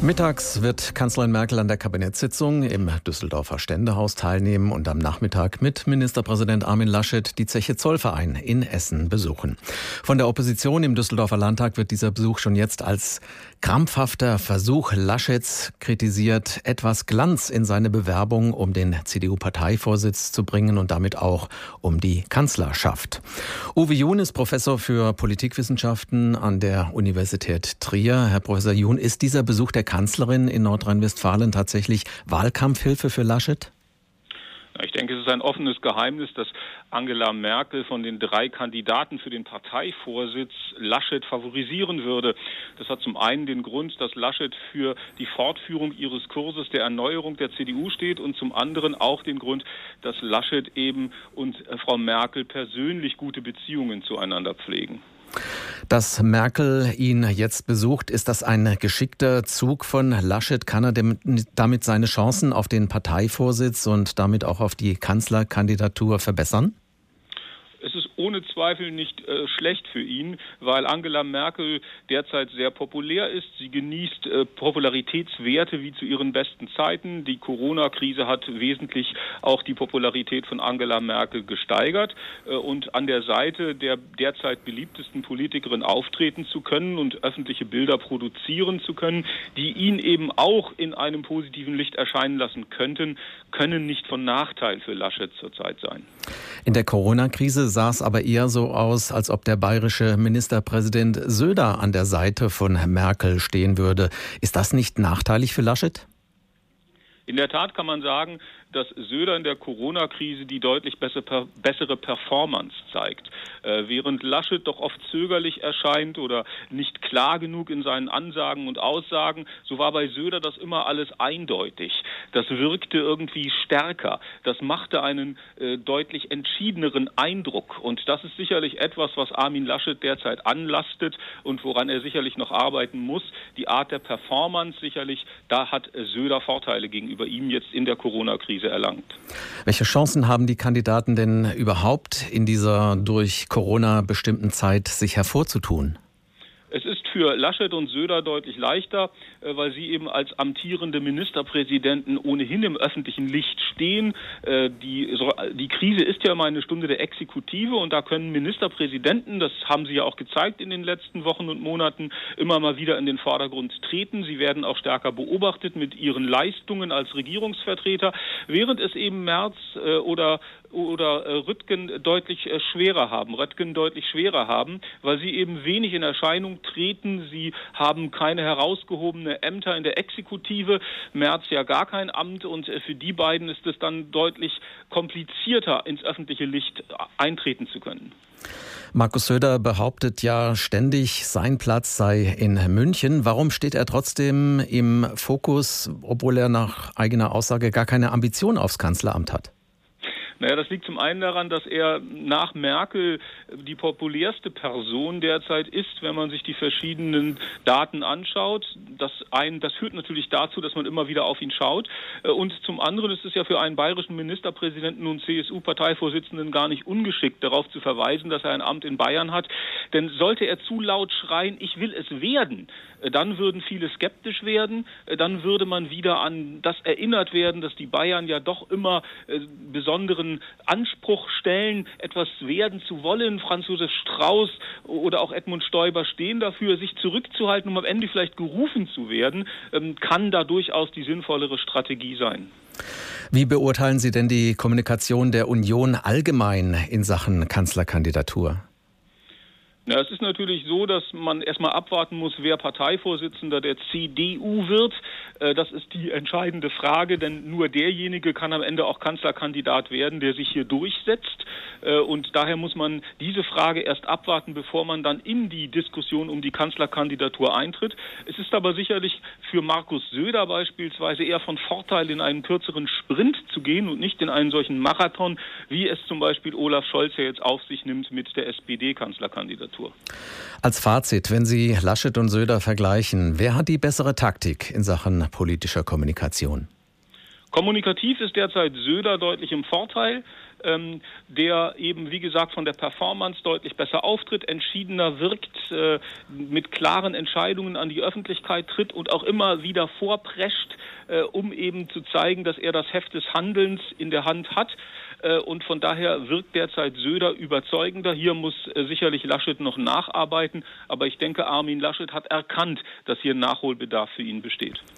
Mittags wird Kanzlerin Merkel an der Kabinettssitzung im Düsseldorfer Ständehaus teilnehmen und am Nachmittag mit Ministerpräsident Armin Laschet die Zeche Zollverein in Essen besuchen. Von der Opposition im Düsseldorfer Landtag wird dieser Besuch schon jetzt als krampfhafter Versuch Laschets kritisiert, etwas Glanz in seine Bewerbung um den CDU-Parteivorsitz zu bringen und damit auch um die Kanzlerschaft. Uwe Jun ist Professor für Politikwissenschaften an der Universität Trier. Herr Professor Jun, ist dieser Besuch der Kanzlerin in Nordrhein-Westfalen tatsächlich Wahlkampfhilfe für Laschet? Ich denke, es ist ein offenes Geheimnis, dass Angela Merkel von den drei Kandidaten für den Parteivorsitz Laschet favorisieren würde. Das hat zum einen den Grund, dass Laschet für die Fortführung ihres Kurses der Erneuerung der CDU steht und zum anderen auch den Grund, dass Laschet eben und Frau Merkel persönlich gute Beziehungen zueinander pflegen. Dass Merkel ihn jetzt besucht, ist das ein geschickter Zug von Laschet? Kann er damit seine Chancen auf den Parteivorsitz und damit auch auf die Kanzlerkandidatur verbessern? Ohne Zweifel nicht äh, schlecht für ihn, weil Angela Merkel derzeit sehr populär ist. Sie genießt äh, Popularitätswerte wie zu ihren besten Zeiten. Die Corona-Krise hat wesentlich auch die Popularität von Angela Merkel gesteigert. Äh, und an der Seite der derzeit beliebtesten Politikerin auftreten zu können und öffentliche Bilder produzieren zu können, die ihn eben auch in einem positiven Licht erscheinen lassen könnten, können nicht von Nachteil für Laschet zurzeit sein. In der Corona-Krise sah es aber eher so aus, als ob der bayerische Ministerpräsident Söder an der Seite von Merkel stehen würde. Ist das nicht nachteilig für Laschet? In der Tat kann man sagen, dass Söder in der Corona-Krise die deutlich bessere Performance zeigt. Äh, während Laschet doch oft zögerlich erscheint oder nicht klar genug in seinen Ansagen und Aussagen, so war bei Söder das immer alles eindeutig. Das wirkte irgendwie stärker. Das machte einen äh, deutlich entschiedeneren Eindruck. Und das ist sicherlich etwas, was Armin Laschet derzeit anlastet und woran er sicherlich noch arbeiten muss. Die Art der Performance sicherlich, da hat Söder Vorteile gegenüber ihm jetzt in der Corona-Krise. Krise erlangt. Welche Chancen haben die Kandidaten denn überhaupt in dieser durch Corona bestimmten Zeit sich hervorzutun? Für Laschet und Söder deutlich leichter, äh, weil sie eben als amtierende Ministerpräsidenten ohnehin im öffentlichen Licht stehen. Äh, die, die Krise ist ja immer eine Stunde der Exekutive und da können Ministerpräsidenten, das haben sie ja auch gezeigt in den letzten Wochen und Monaten, immer mal wieder in den Vordergrund treten. Sie werden auch stärker beobachtet mit ihren Leistungen als Regierungsvertreter, während es eben Merz äh, oder oder Rüttgen deutlich schwerer haben, Röttgen deutlich schwerer haben, weil sie eben wenig in Erscheinung treten. Sie haben keine herausgehobene Ämter in der Exekutive. Merz ja gar kein Amt und äh, für die beiden ist es dann deutlich komplizierter, ins öffentliche Licht eintreten zu können. Markus Söder behauptet ja ständig, sein Platz sei in München. Warum steht er trotzdem im Fokus, obwohl er nach eigener Aussage gar keine Ambition aufs Kanzleramt hat? Naja, das liegt zum einen daran, dass er nach Merkel die populärste Person derzeit ist, wenn man sich die verschiedenen Daten anschaut. Das, ein, das führt natürlich dazu, dass man immer wieder auf ihn schaut. Äh, und zum anderen ist es ja für einen bayerischen Ministerpräsidenten und CSU-Parteivorsitzenden gar nicht ungeschickt, darauf zu verweisen, dass er ein Amt in Bayern hat. Denn sollte er zu laut schreien, ich will es werden, äh, dann würden viele skeptisch werden. Äh, dann würde man wieder an das erinnert werden, dass die Bayern ja doch immer besonderen ihren Anspruch stellen, etwas werden zu wollen. Franz Josef Strauß oder auch Edmund Stoiber stehen dafür, sich zurückzuhalten, um am Ende vielleicht gerufen zu werden, ähm, kann da durchaus die sinnvollere Strategie sein. Wie beurteilen Sie denn die Kommunikation der Union allgemein in Sachen Kanzlerkandidatur? Na, es ist natürlich so, dass man erstmal abwarten muss, wer Parteivorsitzender der CDU wird. Äh, das ist die entscheidende Frage, denn nur derjenige kann am Ende auch Kanzlerkandidat werden, der sich hier durchsetzt. Äh, und daher muss man diese Frage erst abwarten, bevor man dann in die Diskussion um die Kanzlerkandidatur eintritt. Es ist aber sicherlich für Markus Söder beispielsweise eher von Vorteil, in einen kürzeren Sprint zu gehen und nicht in einen solchen Marathon, wie es zum Beispiel Olaf Scholz ja jetzt auf sich nimmt mit der SPD-Kanzlerkandidatur. Natur. Als Fazit, wenn Sie Laschet und Söder vergleichen, wer hat die bessere Taktik in Sachen politischer Kommunikation? Kommunikativ ist derzeit Söder deutlich im Vorteil. ähm, der eben, wie gesagt, von der Performance deutlich besser auftritt, entschiedener wirkt, äh, mit klaren Entscheidungen an die Öffentlichkeit tritt und auch immer wieder vorprescht, äh, um eben zu zeigen, dass er das Heft des Handelns in der Hand hat. Äh, und von daher wirkt derzeit Söder überzeugender. Hier muss äh, sicherlich Laschet noch nacharbeiten. Aber ich denke, Armin Laschet hat erkannt, dass hier Nachholbedarf für ihn besteht.